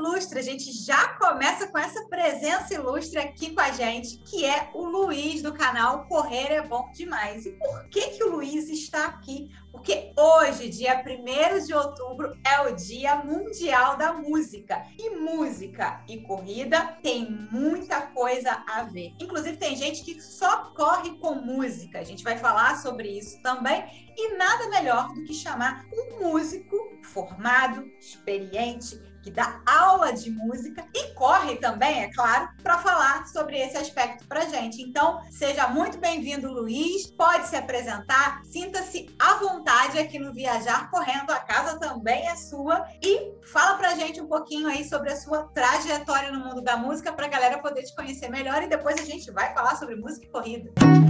ilustre. A gente já começa com essa presença ilustre aqui com a gente, que é o Luiz do canal Correr é Bom Demais. E por que, que o Luiz está aqui? Porque hoje, dia 1 de outubro, é o Dia Mundial da Música. E música e corrida tem muita coisa a ver. Inclusive, tem gente que só corre com música. A gente vai falar sobre isso também. E nada melhor do que chamar um músico formado, experiente, que dá aula de música e corre também, é claro, para falar sobre esse aspecto para gente. Então, seja muito bem-vindo, Luiz. Pode se apresentar, sinta-se à vontade aqui no Viajar Correndo. A casa também é sua e fala para gente um pouquinho aí sobre a sua trajetória no mundo da música para a galera poder te conhecer melhor e depois a gente vai falar sobre música e corrida.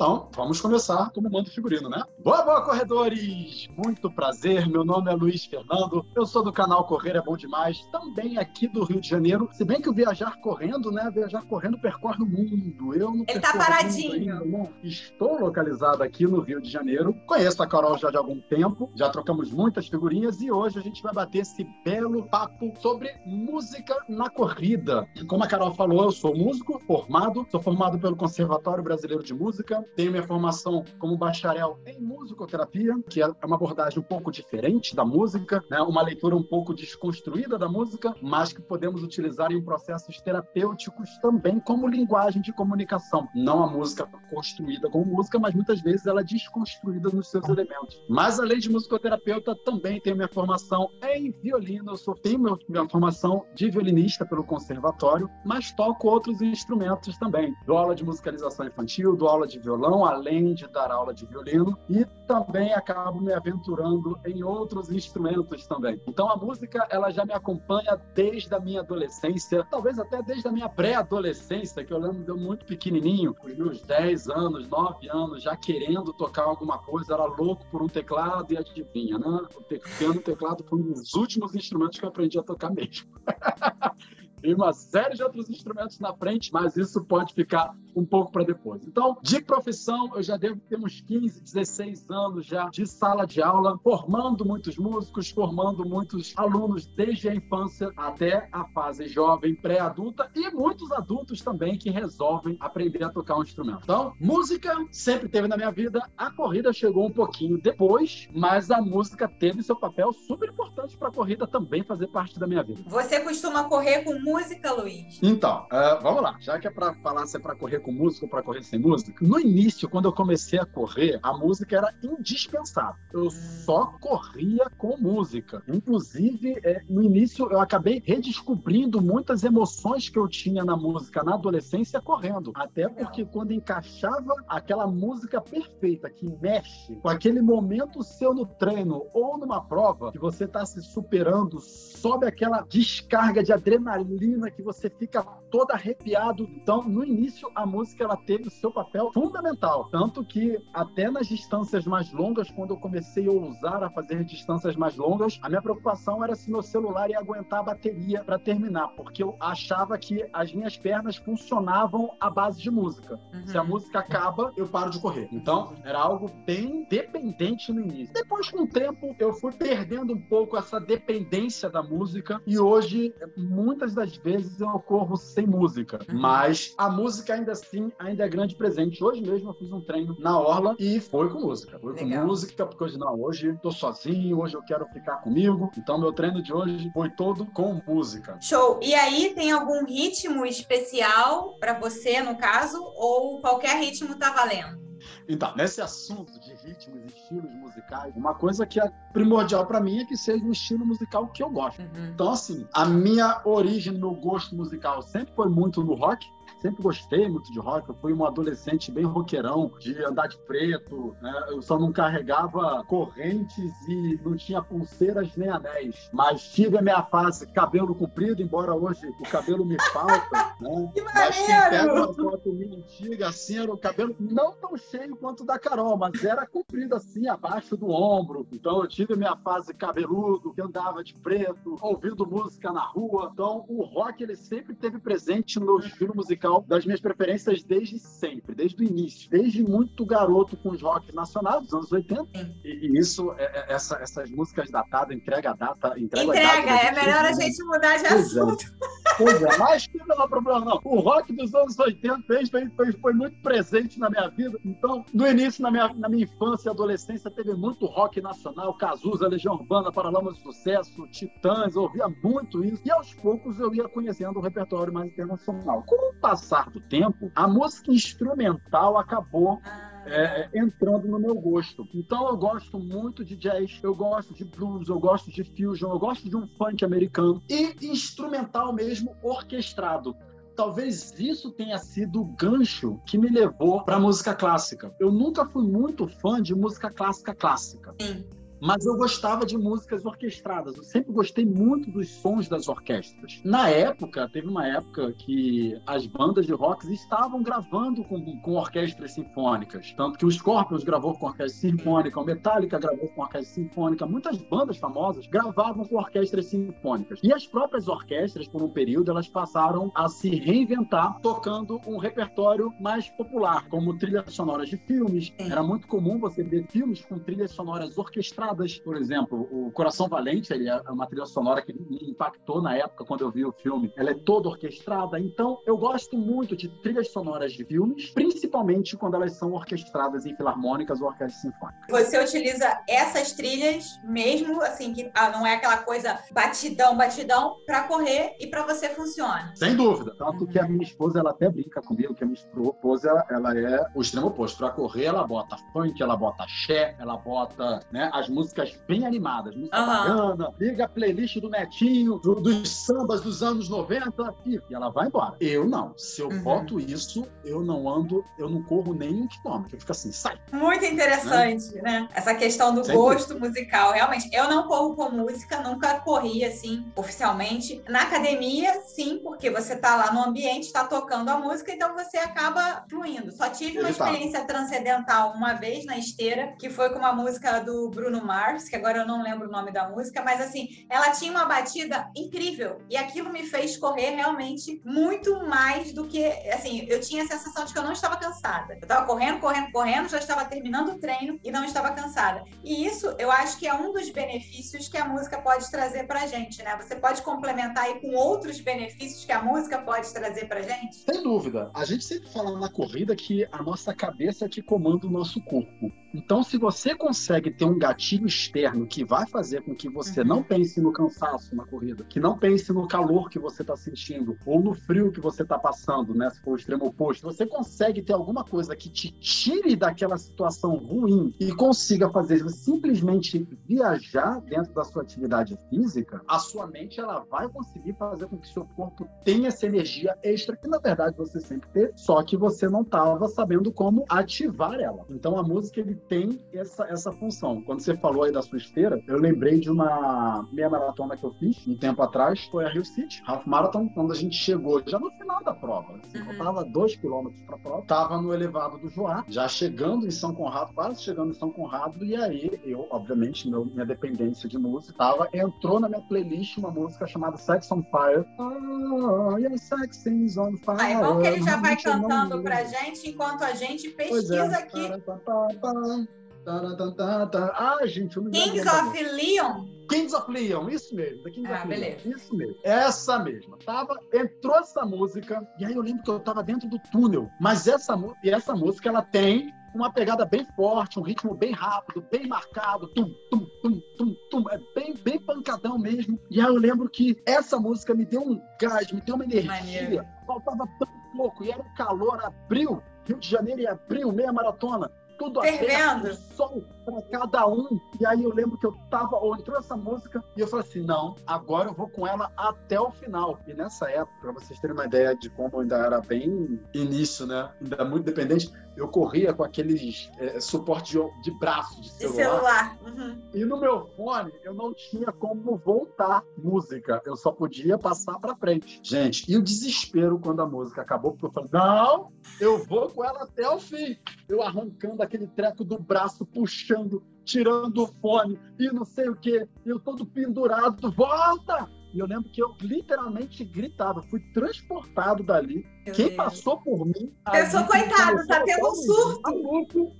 Então, vamos começar como manda o figurino, né? Boa, boa, corredores! Muito prazer, meu nome é Luiz Fernando, eu sou do canal Correr é Bom Demais, também aqui do Rio de Janeiro. Se bem que o Viajar Correndo, né? Viajar Correndo percorre o mundo. Eu não Ele tá paradinho. Ainda? Estou localizado aqui no Rio de Janeiro. Conheço a Carol já de algum tempo, já trocamos muitas figurinhas e hoje a gente vai bater esse belo papo sobre música na corrida. Como a Carol falou, eu sou músico formado, sou formado pelo Conservatório Brasileiro de Música, tenho minha formação como bacharel em musicoterapia, que é uma abordagem um pouco diferente da música, né? uma leitura um pouco desconstruída da música, mas que podemos utilizar em processos terapêuticos também como linguagem de comunicação. Não a música construída como música, mas muitas vezes ela é desconstruída nos seus elementos. Mas além de musicoterapeuta, também tenho minha formação em violino. Eu tenho minha formação de violinista pelo conservatório, mas toco outros instrumentos também. Dou aula de musicalização infantil, dou aula de violão violão, além de dar aula de violino, e também acabo me aventurando em outros instrumentos também. Então a música ela já me acompanha desde a minha adolescência, talvez até desde a minha pré-adolescência, que eu lembro de eu muito pequenininho, os meus 10 anos, 9 anos, já querendo tocar alguma coisa, era louco por um teclado e adivinha, né? O piano teclado foi um dos últimos instrumentos que eu aprendi a tocar mesmo. e uma série de outros instrumentos na frente, mas isso pode ficar um pouco para depois. Então, de profissão, eu já devo ter uns 15, 16 anos já de sala de aula, formando muitos músicos, formando muitos alunos desde a infância até a fase jovem, pré-adulta e muitos adultos também que resolvem aprender a tocar um instrumento. Então, música sempre teve na minha vida, a corrida chegou um pouquinho depois, mas a música teve seu papel super importante para a corrida também fazer parte da minha vida. Você costuma correr com música, Luiz? Então, uh, vamos lá. Já que é para falar se é para correr com música ou para correr sem música, no início, quando eu comecei a correr, a música era indispensável. Eu hum. só corria com música. Inclusive, é, no início, eu acabei redescobrindo muitas emoções que eu tinha na música na adolescência correndo. Até porque quando encaixava aquela música perfeita que mexe com aquele momento seu no treino ou numa prova que você está se superando, sobe aquela descarga de adrenalina que você fica todo arrepiado. Então, no início, a música ela teve o seu papel fundamental. Tanto que, até nas distâncias mais longas, quando eu comecei a ousar a fazer distâncias mais longas, a minha preocupação era se meu celular ia aguentar a bateria para terminar, porque eu achava que as minhas pernas funcionavam à base de música. Uhum. Se a música acaba, eu paro de correr. Então, era algo bem dependente no início. Depois, com o tempo, eu fui perdendo um pouco essa dependência da música e hoje, muitas das vezes, eu corro sem música. Uhum. Mas a música ainda assim ainda é grande presente. Hoje mesmo eu fiz um treino na Orla e foi com música. Foi Legal. com música, porque hoje não, hoje tô sozinho, hoje eu quero ficar comigo. Então meu treino de hoje foi todo com música. Show. E aí tem algum ritmo especial para você, no caso, ou qualquer ritmo tá valendo? Então, nesse assunto de ritmos e estilos musicais, uma coisa que é primordial para mim é que seja um estilo musical que eu gosto. Uhum. Então, assim, a minha origem, meu gosto musical sempre foi muito no rock sempre gostei muito de rock. Eu fui um adolescente bem roqueirão, de andar de preto. Né? Eu só não carregava correntes e não tinha pulseiras nem anéis. Mas tive a minha fase cabelo comprido, embora hoje o cabelo me falta. né? Que mas quem pega uma foto minha antiga, assim, era o cabelo não tão cheio quanto o da Carol, mas era comprido assim, abaixo do ombro. Então eu tive a minha fase cabeludo, que andava de preto, ouvindo música na rua. Então o rock ele sempre teve presente no estilo musical musical das minhas preferências desde sempre, desde o início, desde muito garoto com os rock nacionais dos anos 80. E, e, isso, é, é, essa, essas músicas datadas, entrega a data, entrega, entrega a data, é melhor a gente mudar de pois é. assunto. É. Pois é, mas que não é problema não. O rock dos anos 80 fez, fez, foi muito presente na minha vida. Então, no início, na minha, na minha infância e adolescência, teve muito rock nacional, Cazuza, Legião Urbana, Paralamas de Sucesso, Titãs, eu ouvia muito isso. E aos poucos eu ia conhecendo o repertório mais internacional. Com o passar do tempo, a música instrumental acabou é, é, entrando no meu gosto. Então eu gosto muito de jazz, eu gosto de blues, eu gosto de fusion, eu gosto de um funk americano e instrumental mesmo orquestrado talvez isso tenha sido o gancho que me levou para música clássica. Eu nunca fui muito fã de música clássica clássica. Sim. Mas eu gostava de músicas orquestradas. Eu sempre gostei muito dos sons das orquestras. Na época, teve uma época que as bandas de rock estavam gravando com, com orquestras sinfônicas. Tanto que o Scorpions gravou com orquestra sinfônica, o Metallica gravou com orquestra sinfônica. Muitas bandas famosas gravavam com orquestras sinfônicas. E as próprias orquestras, por um período, elas passaram a se reinventar tocando um repertório mais popular, como trilhas sonoras de filmes. Era muito comum você ver filmes com trilhas sonoras orquestradas por exemplo, o Coração Valente, ele é uma trilha sonora que me impactou na época quando eu vi o filme. Ela é toda orquestrada, então eu gosto muito de trilhas sonoras de filmes, principalmente quando elas são orquestradas em filarmônicas ou orquestras sinfônicas. Você utiliza essas trilhas mesmo, assim, que ah, não é aquela coisa batidão, batidão, para correr e para você funciona? Sem dúvida. Tanto que a minha esposa, ela até brinca comigo, que a minha esposa, ela é o extremo oposto. Para correr, ela bota funk, ela bota axé, ela bota né, as músicas músicas bem animadas, música uhum. bacana, liga a playlist do Netinho, do, dos sambas dos anos 90 e, ela vai embora. Eu não. Se eu uhum. boto isso, eu não ando, eu não corro nem um quilômetro. Eu fico assim, sai. Muito interessante, né? né? Essa questão do Sem gosto dúvida. musical. Realmente, eu não corro com música, nunca corri assim, oficialmente. Na academia, sim, porque você tá lá no ambiente, está tocando a música, então você acaba fluindo. Só tive uma experiência transcendental uma vez na esteira, que foi com uma música do Bruno Mars, que agora eu não lembro o nome da música, mas assim, ela tinha uma batida incrível e aquilo me fez correr realmente muito mais do que, assim, eu tinha a sensação de que eu não estava cansada. Eu estava correndo, correndo, correndo, já estava terminando o treino e não estava cansada. E isso eu acho que é um dos benefícios que a música pode trazer pra gente, né? Você pode complementar aí com outros benefícios que a música pode trazer pra gente? Sem dúvida. A gente sempre fala na corrida que a nossa cabeça é que comanda o nosso corpo. Então, se você consegue ter um gatilho externo que vai fazer com que você uhum. não pense no cansaço na corrida, que não pense no calor que você está sentindo, ou no frio que você está passando, né? Se for o extremo oposto, você consegue ter alguma coisa que te tire daquela situação ruim e consiga fazer simplesmente viajar dentro da sua atividade física, a sua mente ela vai conseguir fazer com que seu corpo tenha essa energia extra que na verdade você sempre teve, só que você não estava sabendo como ativar ela. Então a música ele tem essa, essa função. Quando você falou aí da sua esteira, eu lembrei de uma meia maratona que eu fiz um tempo atrás, foi a Rio City, Half Marathon, quando a gente chegou já no final da prova. Assim, uhum. Faltava dois quilômetros para a prova. Tava no elevado do Joá, já chegando em São Conrado, quase chegando em São Conrado, e aí eu, obviamente, meu, minha dependência de música tava, entrou na minha playlist uma música chamada Sex on Fire. Oh, your sex is on fire. Ah, é bom que ele já vai cantando pra gente enquanto a gente é. pesquisa é. aqui. Ah, gente, eu não Kings of Leon? Kings of Leon, isso mesmo. Kings ah, of beleza. Leon, isso mesmo. Essa mesma. Tava, entrou essa música, e aí eu lembro que eu tava dentro do túnel. Mas essa, e essa música, ela tem uma pegada bem forte, um ritmo bem rápido, bem marcado, tum, tum, tum, tum, tum, é bem, bem pancadão mesmo. E aí eu lembro que essa música me deu um gás, me deu uma energia. Maneiro. Faltava tão pouco, e era o calor, abril, Rio de Janeiro e abril, meia maratona tudo aberto, sol para cada um. E aí eu lembro que eu tava, ou entrou essa música, e eu falei assim: não, agora eu vou com ela até o final. E nessa época, para vocês terem uma ideia de como ainda era bem início, né? Ainda muito dependente, eu corria com aqueles é, suporte de, de braço de celular. De celular. Uhum. E no meu fone eu não tinha como voltar música, eu só podia passar para frente. Gente, e o desespero quando a música acabou, porque eu falei: não, eu vou com ela até o fim. Eu arrancando aquele treco do braço, puxando, tirando o fone e não sei o que, eu todo pendurado, volta, E eu lembro que eu literalmente gritava, fui transportado dali. Meu Quem Deus. passou por mim. Ali, coitado, tá tendo um surto. maluco,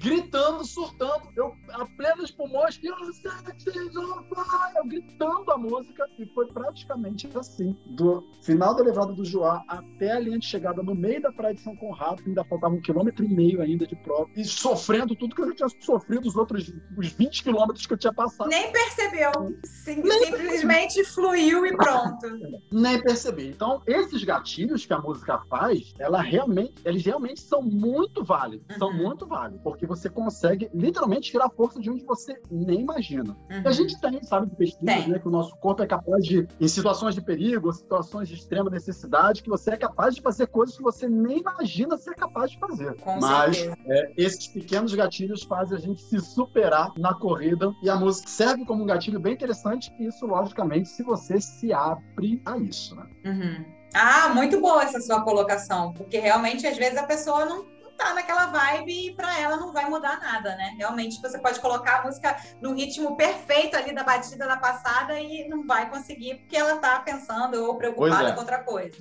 Gritando, surtando, eu a plenos pulmões, eu eu gritando a música, e foi praticamente assim. Do final da levada do Joá até a linha de chegada no meio da praia de São Conrado, ainda faltava um quilômetro e meio ainda de prova, e sofrendo tudo que eu já tinha sofrido os outros os 20 quilômetros que eu tinha passado. Nem percebeu. Sim- simplesmente fluiu e pronto. nem percebi. Então, esses gatilhos que a música faz, ela realmente, eles realmente são muito válidos. São Uhum. muito válidos. Porque você consegue literalmente tirar força de onde você nem imagina. E a gente tem, sabe, de pesquisas, Tem. né, que o nosso corpo é capaz de, em situações de perigo, situações de extrema necessidade, que você é capaz de fazer coisas que você nem imagina ser capaz de fazer. Com Mas é, esses pequenos gatilhos fazem a gente se superar na corrida e a música serve como um gatilho bem interessante. E isso, logicamente, se você se abre a isso, né? Uhum. Ah, muito boa essa sua colocação, porque realmente às vezes a pessoa não tá naquela vibe e para ela não vai mudar nada, né? Realmente você pode colocar a música no ritmo perfeito ali da batida da passada e não vai conseguir porque ela tá pensando ou preocupada é. com outra coisa.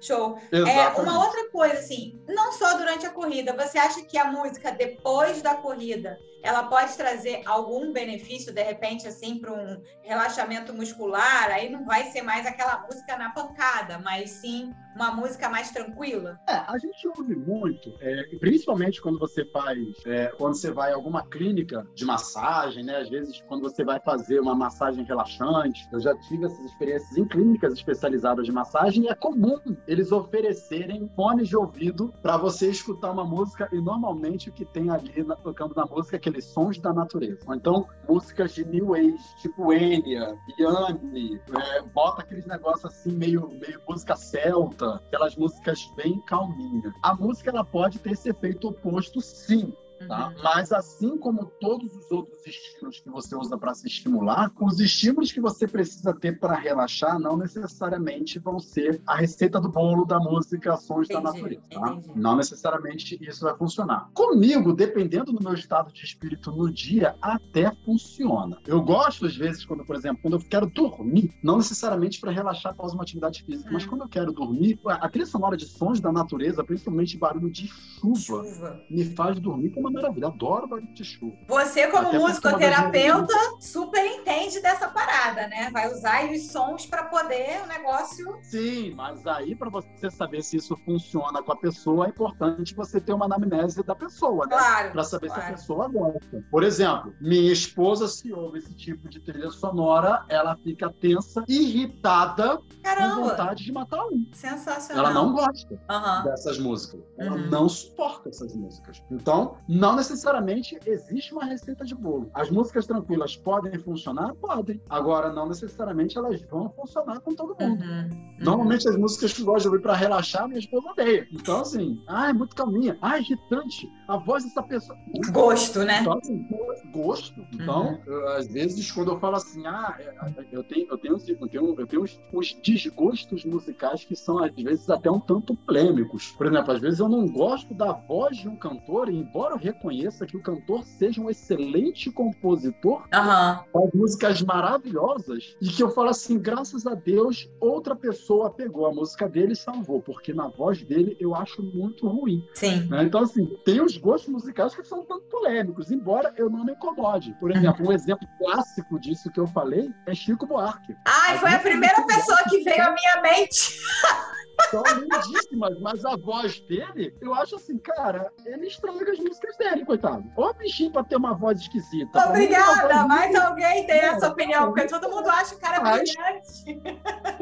Show. É, uma outra coisa, assim, não só durante a corrida, você acha que a música depois da corrida ela pode trazer algum benefício, de repente, assim, para um relaxamento muscular? Aí não vai ser mais aquela música na pancada, mas sim uma música mais tranquila? É, a gente ouve muito, é, principalmente quando você faz, é, quando você vai a alguma clínica de massagem, né? Às vezes, quando você vai fazer uma massagem relaxante, eu já tive essas experiências em clínicas especializadas de massagem e é comum eles oferecerem fones de ouvido para você escutar uma música e normalmente o que tem ali na- tocando na música é aqueles sons da natureza. Ou então, músicas de New Age, tipo Enya, Yanni, é, bota aqueles negócios assim, meio, meio música celta, aquelas músicas bem calminhas. A música ela pode ter esse efeito oposto, sim. Tá? Uhum. Mas assim como todos os outros estímulos que você usa para se estimular, os estímulos que você precisa ter para relaxar não necessariamente vão ser a receita do bolo da música Sons da Entendi, Natureza. Tá? Não necessariamente isso vai funcionar. Comigo, dependendo do meu estado de espírito no dia, até funciona. Eu gosto às vezes quando, por exemplo, quando eu quero dormir, não necessariamente para relaxar após uma atividade física, mas Hum. quando eu quero dormir, a trilha sonora de sons da natureza, principalmente barulho de chuva, Chuva. me faz dormir com uma maravilha. Adoro barulho de chuva. Você, como Até musicoterapeuta, super entende dessa parada, né? Vai usar os sons para poder o negócio. Sim, mas aí para você saber se isso funciona com a pessoa, é importante você ter uma anamnese da pessoa, né? Claro. Para saber se a claro. pessoa gosta. Por exemplo, minha esposa, se ouve esse tipo de trilha sonora, ela fica tensa, irritada, com Caramba, vontade de matar um. sensacional. Ela não gosta Aham. dessas músicas. Ela Uhum. não suporta essas músicas. Então, não necessariamente existe uma receita de bolo. As músicas tranquilas podem funcionar? Podem. Agora, não necessariamente elas vão funcionar com todo mundo. Uhum. Normalmente as músicas que eu gosto de ouvir pra relaxar, minha esposa odeia. Então, assim, ah, é muito calminha. Ah, irritante. A voz dessa pessoa. Gosto, né? Então, assim, gosto. Então, eu, às vezes, quando eu falo assim, ah, é, eu tenho, eu tenho, eu tenho, eu tenho uns, uns desgostos musicais que são, às vezes, até um tanto polêmicos. Por exemplo, às vezes eu não gosto da voz de um cantor, embora eu reconheça que o cantor seja um excelente compositor, Aham. faz músicas maravilhosas e que eu falo assim, graças a Deus, outra pessoa pegou a música dele e salvou, porque na voz dele eu acho muito ruim. Sim. né? Então, assim, tem os gostos musicais que são tanto polêmicos, embora eu não me incomode. Por exemplo, um exemplo clássico disso que eu falei é Chico Buarque. Ai, foi a primeira pessoa que veio à minha mente. São lindíssimas, mas a voz dele, eu acho assim, cara, ele estraga as músicas dele, coitado. Ó, bichinho pra ter uma voz esquisita. Uma Obrigada, voz mas muito alguém tem essa opinião, porque todo mundo acha o cara brilhante.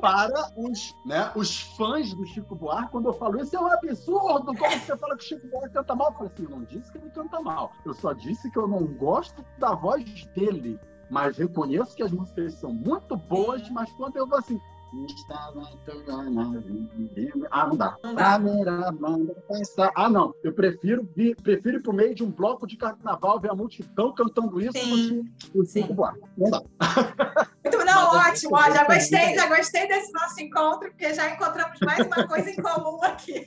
para os, né, os fãs do Chico Buarque, quando eu falo isso é um absurdo, como você fala que o Chico Buarque canta mal? Eu falei assim, eu não disse que ele canta mal, eu só disse que eu não gosto da voz dele, mas reconheço que as músicas são muito boas, mas quando eu vou assim, estava. Ah, não dá. Pensar. Ah, não. Eu prefiro, vir, prefiro ir pro meio de um bloco de carnaval ver a multidão cantando isso Sim. do que o. Não dá. Muito, não, Mas ótimo, ó, já gostei, já gostei desse nosso encontro, porque já encontramos mais uma coisa em comum aqui.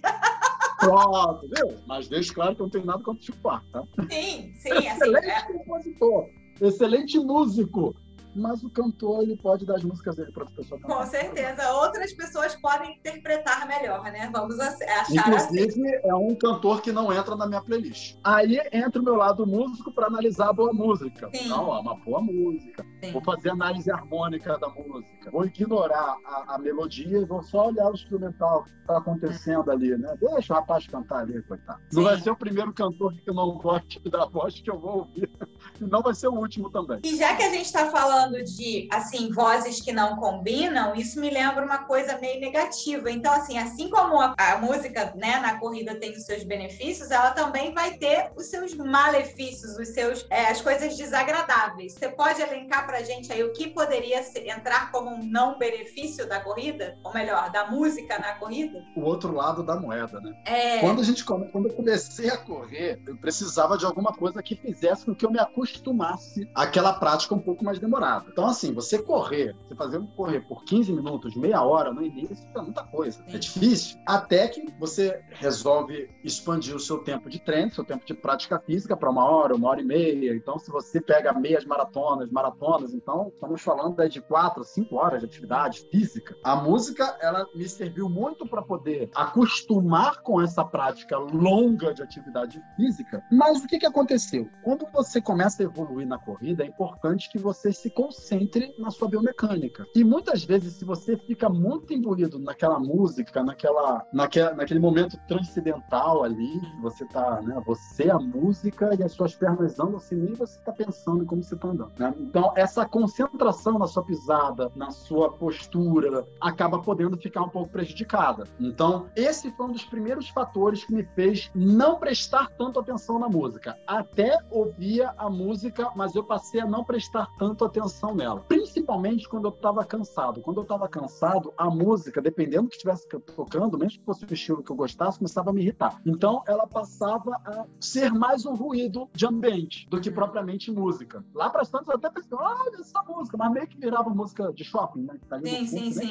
Pronto, viu? Mas deixo claro que eu não tenho nada contra o Chico Buarque, tá? Sim, sim, assim, Excelente é, compositor, excelente músico, mas o cantor ele pode dar as músicas dele para as pessoas cantar. Com certeza, outras pessoas podem interpretar melhor, né? Vamos achar Inclusive, assim. é um cantor que não entra na minha playlist. Aí entra o meu lado músico para analisar a boa música. Sim. Não, é uma boa música. Sim. Vou fazer análise harmônica da música. Vou ignorar a, a melodia e vou só olhar o instrumental que está acontecendo ali, né? Deixa o rapaz cantar ali, coitado. Sim. Não vai ser o primeiro cantor que eu não gosto da voz que eu vou ouvir. E não vai ser o último também. E já que a gente está falando de, assim, vozes que não combinam, isso me lembra uma coisa meio negativa. Então, assim, assim como a, a música, né, na corrida tem os seus benefícios, ela também vai ter os seus malefícios, os seus, é, as coisas desagradáveis. Você pode elencar para a gente aí o que poderia entrar como um não benefício da corrida? Ou melhor, da música na corrida? O outro lado da moeda, né? É... Quando, a gente, quando eu comecei a correr, eu precisava de alguma coisa que fizesse com que eu me acostumasse àquela prática um pouco mais demorada. Então, assim, você correr, você fazer um correr por 15 minutos, meia hora no início, é muita coisa. É difícil. Até que você resolve expandir o seu tempo de treino, seu tempo de prática física para uma hora, uma hora e meia. Então, se você pega meias maratonas, maratonas, então estamos falando de quatro, cinco horas de atividade física. A música, ela me serviu muito para poder acostumar com essa prática longa de atividade física. Mas o que, que aconteceu? Quando você começa a evoluir na corrida, é importante que você se concentre na sua biomecânica. E muitas vezes, se você fica muito imbuído naquela música, naquela, naquela, naquele momento transcendental ali, você tá, né? Você, a música e as suas pernas andam assim, nem você tá pensando como você tá andando, né? Então, essa concentração na sua pisada, na sua postura, acaba podendo ficar um pouco prejudicada. Então, esse foi um dos primeiros fatores que me fez não prestar tanto atenção na música. Até ouvia a música, mas eu passei a não prestar tanto atenção nela. Principalmente quando eu estava cansado. Quando eu estava cansado, a música, dependendo do que estivesse tocando, mesmo que fosse o estilo que eu gostasse, começava a me irritar. Então, ela passava a ser mais um ruído de ambiente do que propriamente música. Lá para as tantas, eu até pensei, olha essa música, mas meio que virava música de shopping, né? Tá sim, sim, sim.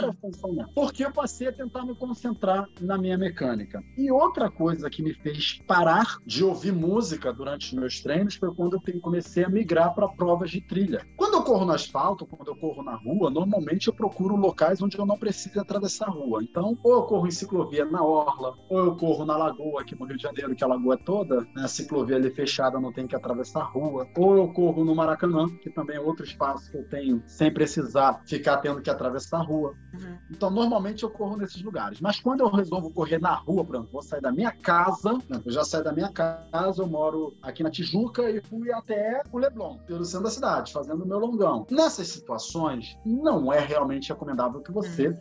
Porque eu passei a tentar me concentrar na minha mecânica. E outra coisa que me fez parar de ouvir música durante os meus treinos foi quando eu comecei a migrar para provas de trilha. Quando eu corro no asfalto, quando eu corro na rua, normalmente eu procuro locais onde eu não preciso atravessar a rua. Então, ou eu corro em ciclovia na orla, ou eu corro na lagoa aqui no Rio de Janeiro, que a lagoa é toda, né, a ciclovia ali fechada, não tem que atravessar a rua. Ou eu corro no Maracanã, que também é outro espaço que eu tenho sem precisar ficar tendo que atravessar a rua. Uhum. Então, normalmente eu corro nesses lugares. Mas quando eu resolvo correr na rua, pronto, vou sair da minha casa, eu já saio da minha casa, eu moro aqui na Tijuca e fui até o Leblon, pelo centro da cidade, fazendo o meu longão. Nessas situações, não é realmente recomendável que você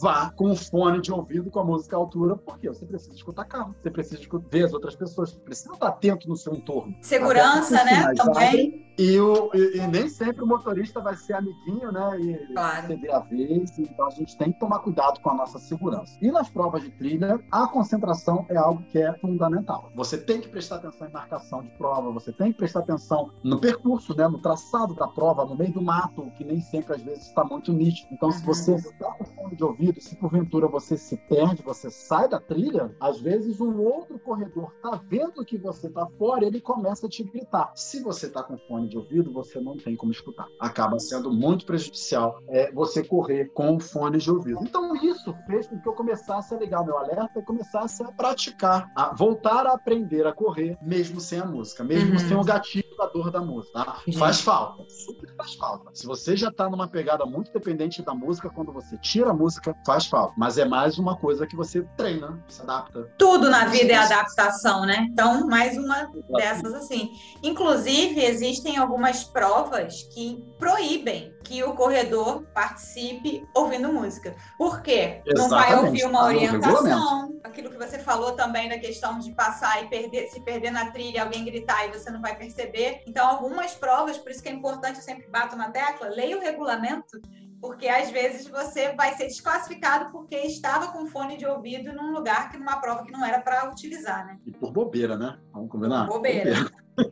vá com o fone de ouvido com a música à altura, porque você precisa escutar carro, você precisa ver as outras pessoas, você precisa estar atento no seu entorno. Segurança, né? Também. E, o, e, e, nem sempre o motorista vai ser amiguinho, né? E claro. ceder a vez. Então a gente tem que tomar cuidado com a nossa segurança. E nas provas de trilha, a concentração é algo que é fundamental. Você tem que prestar atenção em marcação de prova, você tem que prestar atenção no percurso, né? No traçado da prova, no meio do mato, que nem sempre às vezes está muito nítido. Então, uhum. se você está com fone de ouvido, se porventura você se perde, você sai da trilha, às vezes um outro corredor está vendo que você está fora, ele começa a te gritar. Se você está com fone de ouvido, você não tem como escutar. Acaba sendo muito prejudicial é, você correr com fone de ouvido. Então, isso fez com que eu começasse a ligar meu alerta e começasse a praticar, a voltar a aprender a correr, mesmo sem a música, mesmo uhum. sem o gatilho da dor da música. Tá? Uhum. Faz falta, super faz falta. Se você já está numa pegada muito dependente da música, quando você tira a música, faz falta. Mas é mais uma coisa que você treina, se adapta. Tudo na vida é adaptação, né? Então, mais uma dessas assim. Inclusive, existem algumas provas que proíbem que o corredor participe ouvindo música. Por quê? Exatamente. Não vai ouvir uma orientação. Aquilo que você falou também da questão de passar e perder, se perder na trilha, alguém gritar e você não vai perceber. Então, algumas provas, por isso que é importante, eu sempre bato na tecla, leia o regulamento porque às vezes você vai ser desclassificado porque estava com fone de ouvido num lugar que numa prova que não era para utilizar, né? E por bobeira, né? Vamos combinar? Bobeira.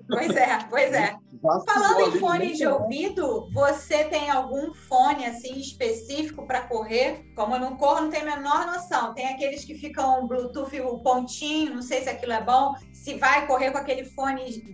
Pois é, pois é. Falando em fone de ouvido, você tem algum fone assim específico para correr? Como eu não corro, não tenho a menor noção. Tem aqueles que ficam Bluetooth o pontinho, não sei se aquilo é bom. se vai correr com aquele fone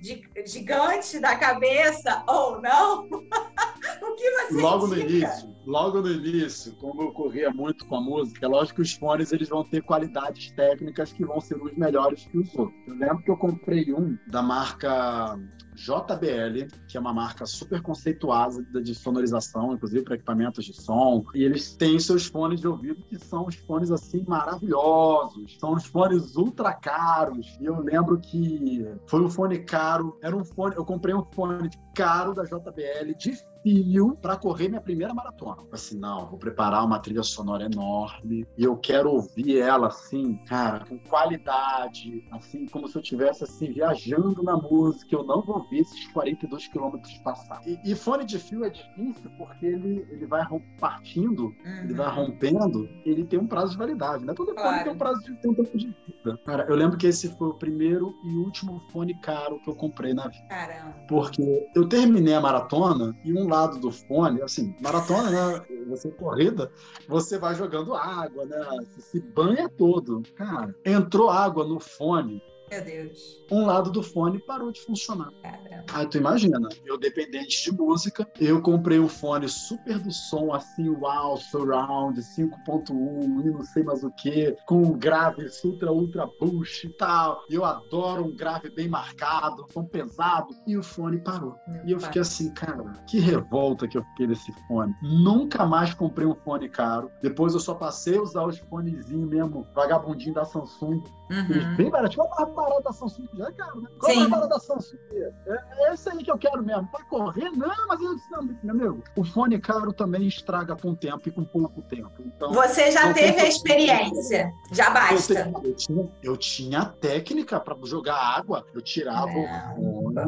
gigante da cabeça ou não? o que você Logo indica? no início, logo no início, como eu corria muito com a música, é lógico que os fones eles vão ter qualidades técnicas que vão ser os melhores que os outros. Eu lembro que eu comprei um da marca JBL, que é uma marca super conceituada de sonorização, inclusive para equipamentos de som. E eles têm seus fones de ouvido que são os fones assim maravilhosos, são os fones ultra caros. E eu lembro que foi um fone caro, era um fone, eu comprei um fone caro da JBL de fio para correr minha primeira maratona. Assim, não, vou preparar uma trilha sonora enorme e eu quero ouvir ela assim, cara, com qualidade, assim como se eu estivesse assim viajando na música. Eu não vou ver esses 42 quilômetros passar. E, e, fone de fio é difícil porque ele, ele vai partindo, uhum. ele vai rompendo, ele tem um prazo de validade, né? Todo claro. fone tem um prazo de tem um tempo de vida. Cara, eu lembro que esse foi o primeiro e último fone caro que eu comprei na vida. Caramba. Porque eu terminei a maratona e um lado do fone, assim, maratona, né? Você corrida, você vai jogando água, né? Você se banha todo. Cara, entrou água no fone meu Deus. Um lado do fone parou de funcionar. Caramba. Aí tu imagina, eu dependente de música, eu comprei um fone super do som, assim, wow, surround, 5.1 e não sei mais o que, com um grave ultra, ultra boost e tal. Eu adoro um grave bem marcado, som pesado. E o fone parou. Meu e eu pai. fiquei assim, cara, que revolta que eu fiquei desse fone. Nunca mais comprei um fone caro. Depois eu só passei a usar os fonezinhos mesmo, vagabundinho da Samsung. Uhum. Bem baratinho barato da Samsung já é caro, né? Qual Sim. é a barato da Samsung? É, é esse aí que eu quero mesmo. Pra correr, não, mas eu disse, não, meu amigo, o fone caro também estraga com o tempo e com pouco tempo. Então, Você já teve a experiência, já basta. Eu, eu, tinha, eu tinha a técnica para jogar água, eu tirava não. o fone,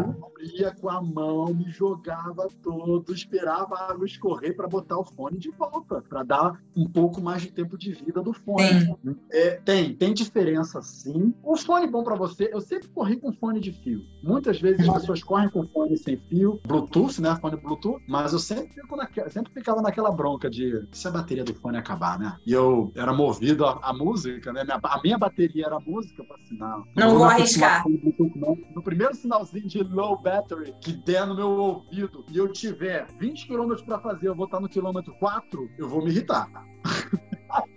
abria com a mão, me jogava todo, esperava a água escorrer para botar o fone de volta, para dar um pouco mais de tempo de vida do fone. É, tem, tem diferença sim. O fone bom para você, eu sempre corri com fone de fio. Muitas vezes as pessoas correm com fone sem fio, Bluetooth, né? Fone Bluetooth, mas eu sempre, naquela, sempre ficava naquela bronca de se a bateria do fone acabar, né? E eu era movido à, música, né? Minha, a minha bateria era música para sinal. Não, não vou arriscar. No primeiro sinalzinho de low battery que der no meu ouvido e eu tiver 20 km para fazer, eu vou estar no quilômetro 4, eu vou me irritar.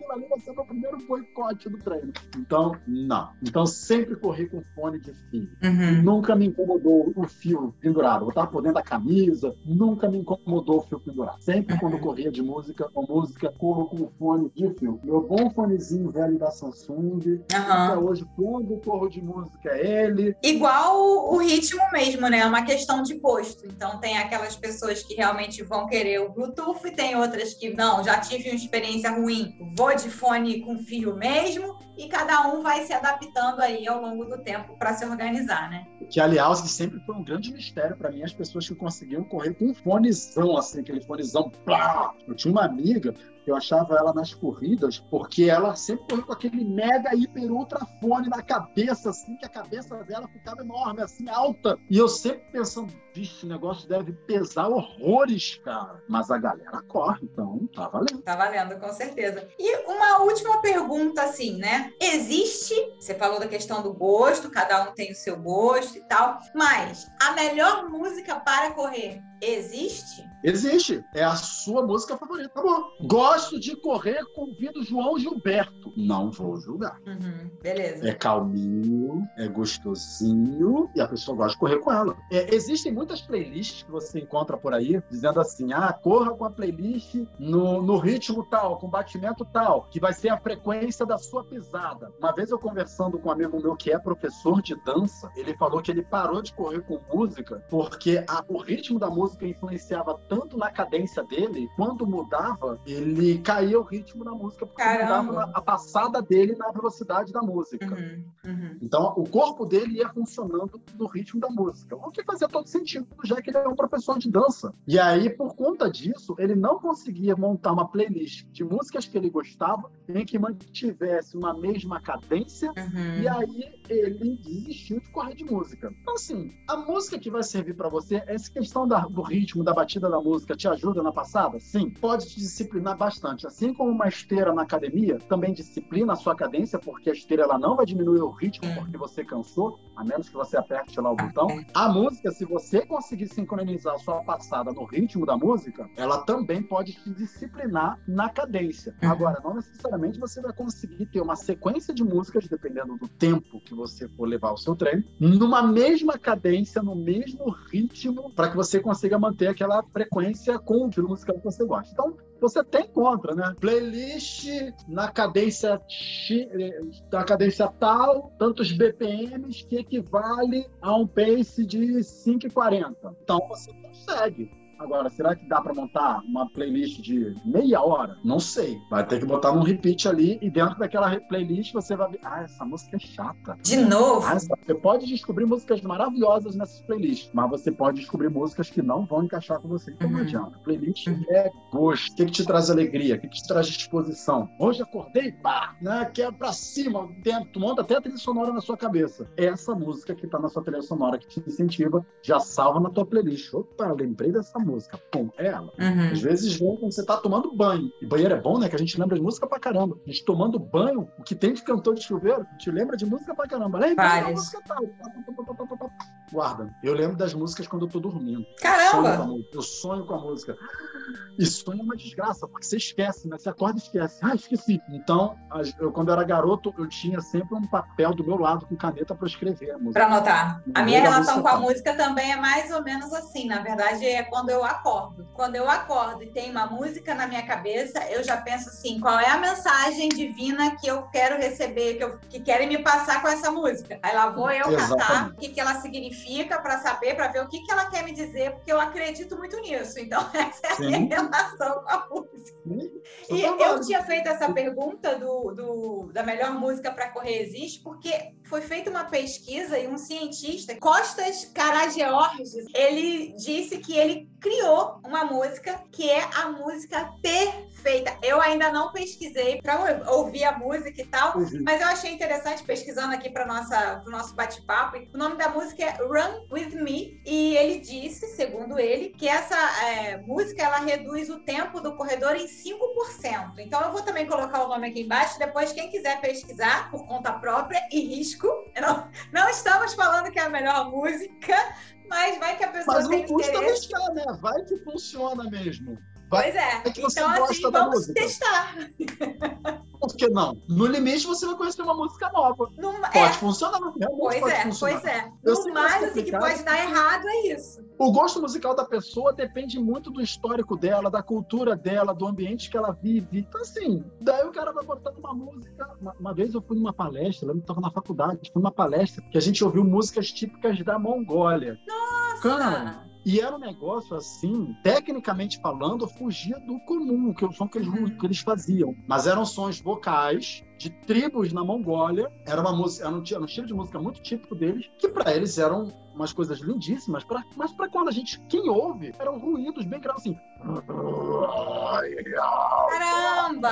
aquilo ali vai ser meu primeiro boicote do treino. Então, não. Então, sempre corri com fone de fio. Uhum. Nunca me incomodou o fio pendurado. Eu estava por dentro da camisa, nunca me incomodou o fio pendurado. Sempre uhum. quando corria de música, com música, corro com fone de fio. Meu bom fonezinho velho da Samsung. Uhum. Até hoje, quando corro de música, é ele. Igual o ritmo mesmo, né? É uma questão de gosto. Então, tem aquelas pessoas que realmente vão querer o Bluetooth e tem outras que, não, já tive uma experiência ruim vou de fone com fio mesmo e cada um vai se adaptando aí ao longo do tempo para se organizar, né? Que, aliás, que sempre foi um grande mistério para mim, as pessoas que conseguiam correr com um fonezão, assim, aquele fonezão, plá! Eu tinha uma amiga eu achava ela nas corridas, porque ela sempre correu com aquele mega, hiper, ultra fone na cabeça, assim, que a cabeça dela ficava enorme, assim, alta. E eu sempre pensando, vixe, o negócio deve pesar horrores, cara. Mas a galera corre, então tá valendo. Tá valendo, com certeza. E uma última pergunta, assim, né? Existe, você falou da questão do gosto, cada um tem o seu gosto e tal, mas a melhor música para correr existe? Existe. É a sua música favorita. Tá bom. Gosto de correr convido João Gilberto. Não vou julgar. Uhum, beleza. É calminho, é gostosinho e a pessoa gosta de correr com ela. É, existem muitas playlists que você encontra por aí dizendo assim: ah, corra com a playlist no, no ritmo tal, com batimento tal, que vai ser a frequência da sua pisada. Uma vez eu conversando com um amigo meu que é professor de dança, ele falou que ele parou de correr com música porque a, o ritmo da música influenciava tanto na cadência dele, quando mudava, ele caía o ritmo da música, porque Caramba. mudava a passada dele na velocidade da música. Uhum, uhum. Então, o corpo dele ia funcionando no ritmo da música, o que fazia todo sentido, já que ele é um professor de dança. E aí, por conta disso, ele não conseguia montar uma playlist de músicas que ele gostava, em que mantivesse uma mesma cadência, uhum. e aí ele desistiu de correr de música. Então, assim, a música que vai servir para você, essa questão da, do ritmo, da batida da música, te ajuda na passada? Sim. Pode te disciplinar bastante. Assim como uma esteira na academia também disciplina a sua cadência, porque a esteira ela não vai diminuir o ritmo hum. porque você cansou, a menos que você aperte lá o botão. A música, se você conseguir sincronizar a sua passada no ritmo da música, ela também pode te disciplinar na cadência. Uhum. Agora, não necessariamente você vai conseguir ter uma sequência de músicas, dependendo do tempo que você for levar o seu treino, numa mesma cadência, no mesmo ritmo, para que você consiga manter aquela frequência com o estilo musical que você gosta. Então, você tem contra, né? Playlist na cadência na cadência tal, tantos BPMs que equivale a um pace de 5,40. Então você consegue. Agora, será que dá para montar uma playlist de meia hora? Não sei. Vai ter que botar num repeat ali e dentro daquela playlist você vai ver, ah, essa música é chata. De novo? Ah, você pode descobrir músicas maravilhosas nessas playlists, mas você pode descobrir músicas que não vão encaixar com você. Então uhum. não adianta. Playlist uhum. é gosto. O que, que te traz alegria? O que, que te traz disposição? Hoje acordei, pá, né? Que é pra cima. Tu monta até a trilha sonora na sua cabeça. Essa música que tá na sua trilha sonora que te incentiva, já salva na tua playlist. Opa, lembrei dessa música música. Pum, é ela. Uhum. Às vezes vem quando você tá tomando banho. E banheiro é bom, né? Que a gente lembra de música pra caramba. A gente tomando banho, o que tem de cantor de chuveiro, gente lembra de música pra caramba. Lembra da música tal. Guarda. Eu lembro das músicas quando eu tô dormindo. Caramba! Sonho eu sonho com a música. E sonho é uma desgraça, porque você esquece, né? Você acorda e esquece. Ah, esqueci. Então, eu, quando eu era garoto, eu tinha sempre um papel do meu lado com caneta para escrever a música. Para anotar. A minha relação com a música também é mais ou menos assim. Na verdade, é quando eu acordo. Quando eu acordo e tem uma música na minha cabeça, eu já penso assim: qual é a mensagem divina que eu quero receber, que, eu, que querem me passar com essa música? Aí lá vou eu Exatamente. catar o que, que ela significa para saber, para ver o que, que ela quer me dizer, porque eu acredito muito nisso. Então, essa é a minha relação com a música. Sim, e eu tinha feito essa pergunta do, do da melhor música para correr existe, porque foi feita uma pesquisa e um cientista, Costas Karageorgis, ele disse que ele criou uma música que é a música perfeita. Eu ainda não pesquisei para ouvir a música e tal, uhum. mas eu achei interessante pesquisando aqui para nossa o nosso bate-papo. O nome da música é Run with Me e ele disse, segundo ele, que essa é, música ela reduz o tempo do corredor em 5%. Então eu vou também colocar o nome aqui embaixo. Depois quem quiser pesquisar por conta própria e risco, não, não estamos falando que é a melhor música, mas vai que a pessoa Mas não custa arriscar, né? Vai que funciona mesmo. Vai, pois é. Então, assim, vamos música. testar. Por que não? No limite, você vai conhecer uma música nova. No, pode é. funcionar, Pois pode é, funcionar. pois é. No mais, assim, que pode dar errado é isso. O gosto musical da pessoa depende muito do histórico dela, da cultura dela, do ambiente que ela vive. Então, assim, daí o cara vai botando uma música. Uma, uma vez eu fui numa palestra, lembro que estava na faculdade, fui numa palestra que a gente ouviu músicas típicas da Mongólia. Nossa! Cara, e era um negócio assim, tecnicamente falando, fugia do comum, que é o som que eles, uhum. que eles faziam. Mas eram sons vocais de tribos na Mongólia. Era uma música, era um, era um estilo de música muito típico deles, que para eles eram umas coisas lindíssimas, pra, mas para quando a gente, quem ouve, eram ruídos bem graves assim. Caramba!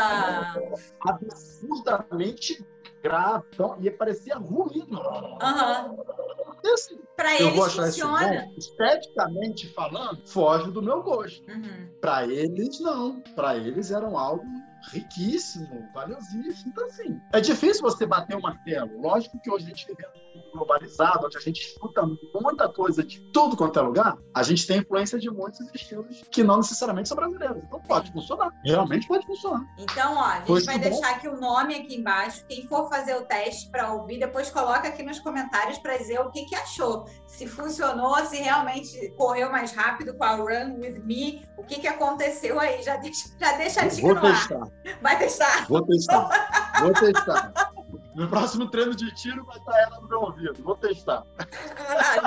Absurdamente grave, então, e parecia ruído. Uhum. Assim, para eles funciona. Bom, esteticamente falando, foge do meu gosto. Uhum. Para eles, não. Para eles eram algo riquíssimo, valiosíssimo. Então, assim, é difícil você bater o martelo. Lógico que hoje a gente vive globalizado, onde a gente escuta muita coisa de tudo quanto é lugar, a gente tem influência de muitos estilos que não necessariamente são brasileiros. Então pode funcionar. Realmente pode funcionar. Então, ó, a gente vai deixar aqui o nome aqui embaixo. Quem for fazer o teste para ouvir, depois coloca aqui nos comentários para dizer o que, que achou. Se funcionou, se realmente correu mais rápido com a Run With Me, o que, que aconteceu aí. Já deixa, já deixa a dica Vou testar. Vai testar? Vou testar. Vou testar. No próximo treino de tiro vai estar ela no meu ouvido. Vou testar.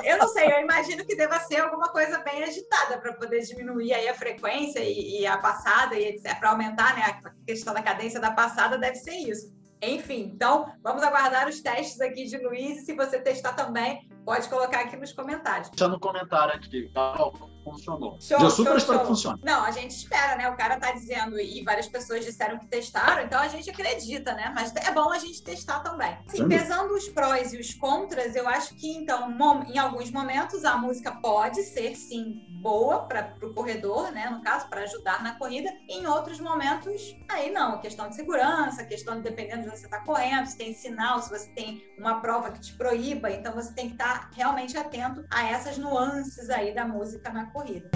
Eu não sei, eu imagino que deva ser alguma coisa bem agitada para poder diminuir aí a frequência e, e a passada e. Para aumentar né, a questão da cadência da passada, deve ser isso. Enfim, então vamos aguardar os testes aqui de Luiz. E se você testar também, pode colocar aqui nos comentários. Deixa no comentário aqui, Carol, funcionou. Show, eu super show, espero show. que funcione. Não, a gente espera, né? O cara tá dizendo, e várias pessoas disseram que testaram, então a gente acredita, né? Mas é bom a gente testar também. Assim, pesando os prós e os contras, eu acho que, então, em alguns momentos, a música pode ser, sim, boa para o corredor, né? No caso, para ajudar na corrida. Em outros momentos, aí não. Questão de segurança, questão de dependendo de onde você está correndo, se tem sinal, se você tem uma prova que te proíba. Então, você tem que estar tá realmente atento a essas nuances aí da música na corrida.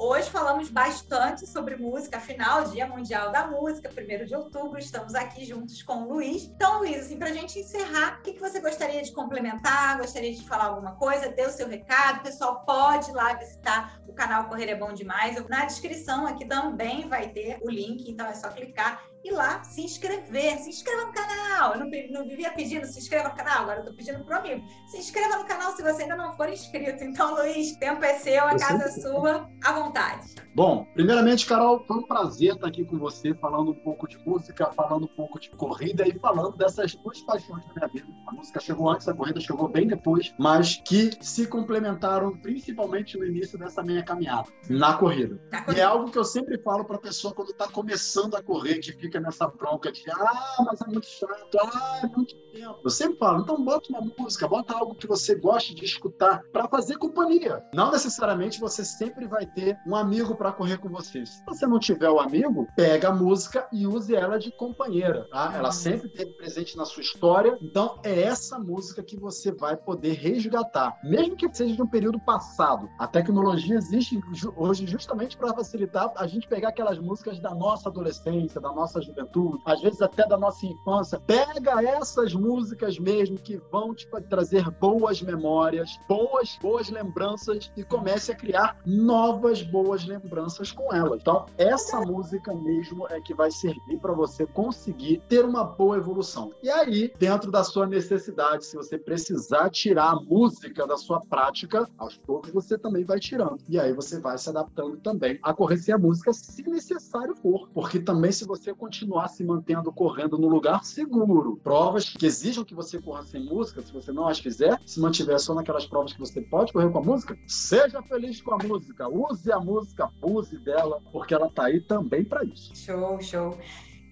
Hoje falamos bastante sobre música, afinal, Dia Mundial da Música, 1 de outubro, estamos aqui juntos com o Luiz. Então, Luiz, assim, para a gente encerrar, o que, que você gostaria de complementar? Gostaria de falar alguma coisa? Dê o seu recado, o pessoal pode ir lá visitar o canal Correr é Bom Demais. Na descrição aqui também vai ter o link, então é só clicar ir lá se inscrever. Se inscreva no canal. Eu não, não vivia pedindo se inscreva no canal, agora eu estou pedindo para o amigo. Se inscreva no canal se você ainda não for inscrito. Então, Luiz, tempo é seu, a casa é sua, à vontade. Bom, primeiramente, Carol, foi um prazer estar aqui com você, falando um pouco de música, falando um pouco de corrida e falando dessas duas paixões da minha vida. A música chegou antes, a corrida chegou bem depois, mas que se complementaram principalmente no início dessa minha caminhada, na corrida. Corrida. E é algo que eu sempre falo para a pessoa quando está começando a correr, que fica nessa bronca de ah, mas é muito chato, ah, é muito tempo. Eu sempre falo, então bota uma música, bota algo que você goste de escutar para fazer companhia. Não necessariamente você sempre vai ter um amigo para correr com você. Se você não tiver o amigo, pega a música e use ela de companheira, tá? Ela sempre esteve presente na sua história, então é essa música que você vai poder resgatar, mesmo que seja de um período passado. A tecnologia existe hoje justamente para facilitar a gente pegar aquelas músicas da nossa adolescência, da nossa juventude, às vezes até da nossa infância. Pega essas músicas mesmo que vão te trazer boas memórias, boas, boas lembranças e comece a criar novas boas lembranças com elas. Então, essa música mesmo é que vai servir para você conseguir ter uma boa evolução. E aí, dentro da sua necessidade, se você precisar tirar a música da sua prática, aos poucos você também vai tirando. E aí você vai se adaptando também a correr sem a música, se necessário for. Porque também, se você continuar se mantendo correndo no lugar seguro. Provas que exijam que você corra sem música, se você não as fizer, se mantiver só naquelas provas que você pode correr com a música, seja feliz com a música, use a música, use dela, porque ela tá aí também para isso. Show, show.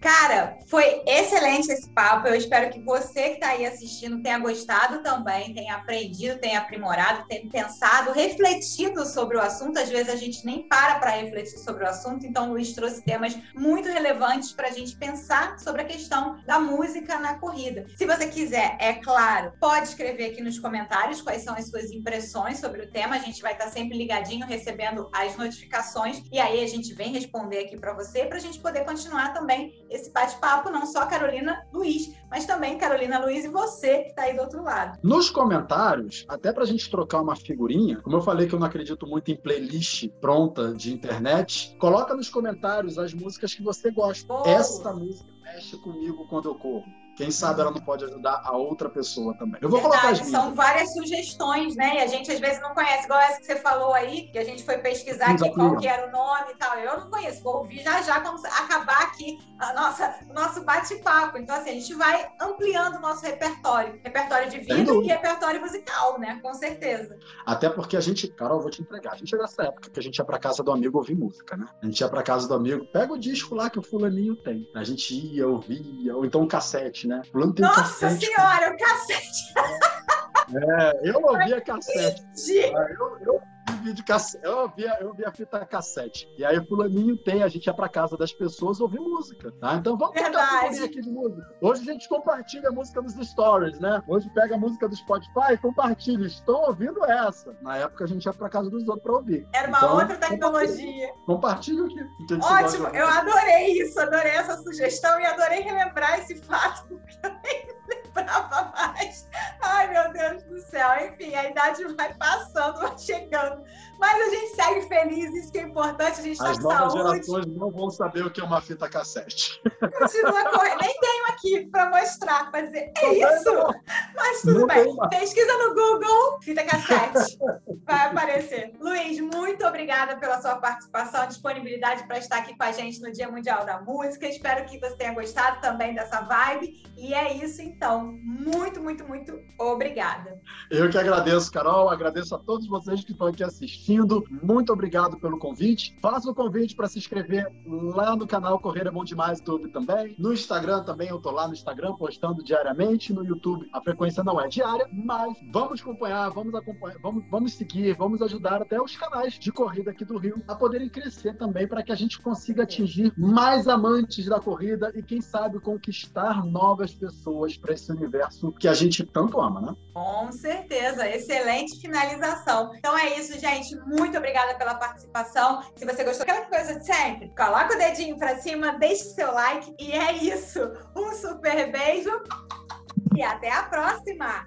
Cara, foi excelente esse papo. Eu espero que você que está aí assistindo tenha gostado também, tenha aprendido, tenha aprimorado, tenha pensado, refletido sobre o assunto. Às vezes a gente nem para para refletir sobre o assunto, então o Luiz trouxe temas muito relevantes para a gente pensar sobre a questão da música na corrida. Se você quiser, é claro, pode escrever aqui nos comentários quais são as suas impressões sobre o tema. A gente vai estar tá sempre ligadinho, recebendo as notificações e aí a gente vem responder aqui para você para a gente poder continuar também esse bate-papo, não só Carolina Luiz, mas também Carolina Luiz e você que está aí do outro lado. Nos comentários, até para a gente trocar uma figurinha, como eu falei que eu não acredito muito em playlist pronta de internet, coloca nos comentários as músicas que você gosta. Boa. Essa música mexe comigo quando eu corro. Quem sabe ela não pode ajudar a outra pessoa também. Eu vou Verdade, colocar as São várias sugestões, né? E a gente às vezes não conhece, igual essa que você falou aí, que a gente foi pesquisar aqui qual que era o nome e tal. Eu não conheço, vou ouvir já já quando acabar aqui a nossa, o nosso bate-papo. Então, assim, a gente vai ampliando o nosso repertório. Repertório de vida e repertório musical, né? Com certeza. Até porque a gente, Carol, eu vou te entregar. A gente é dessa época que a gente ia pra casa do amigo ouvir música, né? A gente ia pra casa do amigo, pega o disco lá que o fulaninho tem. A gente ia, ouvia, ou então um cassete cassete, né? Tem Nossa cassete. senhora, o cassete! É, eu ouvia cassete. Ah, eu, eu vídeo cassete. Eu via, eu via fita cassete. E aí, fulaninho tem, a gente ia pra casa das pessoas ouvir música, tá? Então vamos tocar um aqui de música. Hoje a gente compartilha a música nos stories, né? Hoje pega a música do Spotify e compartilha. Estou ouvindo essa. Na época a gente ia pra casa dos outros pra ouvir. Era uma então, outra tecnologia. Compartilha o que. Ótimo, eu adorei isso, adorei essa sugestão e adorei relembrar esse fato, porque eu nem lembrava mais. Ai, meu Deus do céu. Enfim, a idade vai passando, vai chegando. Mas a gente segue feliz, isso que é importante, a gente está com saúde. As novas gerações não vão saber o que é uma fita cassete. Continua correndo. Nem tenho aqui para mostrar, para dizer, é isso? Mas tudo não bem. Pesquisa no Google, fita cassete. Vai aparecer. Luiz, muito obrigada pela sua participação, disponibilidade para estar aqui com a gente no Dia Mundial da Música. Espero que você tenha gostado também dessa vibe. E é isso, então. Muito, muito, muito obrigada. Eu que agradeço, Carol, agradeço a todos vocês que estão aqui assistindo. Muito obrigado pelo convite. Faço o convite para se inscrever lá no canal Correr é Bom Demais YouTube também. No Instagram também, eu tô lá no Instagram postando diariamente. No YouTube a frequência não é diária, mas vamos acompanhar, vamos acompanhar, vamos, vamos seguir, vamos ajudar até os canais de corrida aqui do Rio a poderem crescer também para que a gente consiga atingir mais amantes da corrida e quem sabe conquistar novas pessoas para esse universo que a gente tanto ama, né? Com certeza, excelente finalização. Então é isso, gente. Muito obrigada pela participação. Se você gostou, aquela coisa de sempre, coloca o dedinho para cima, deixe seu like e é isso. Um super beijo e até a próxima!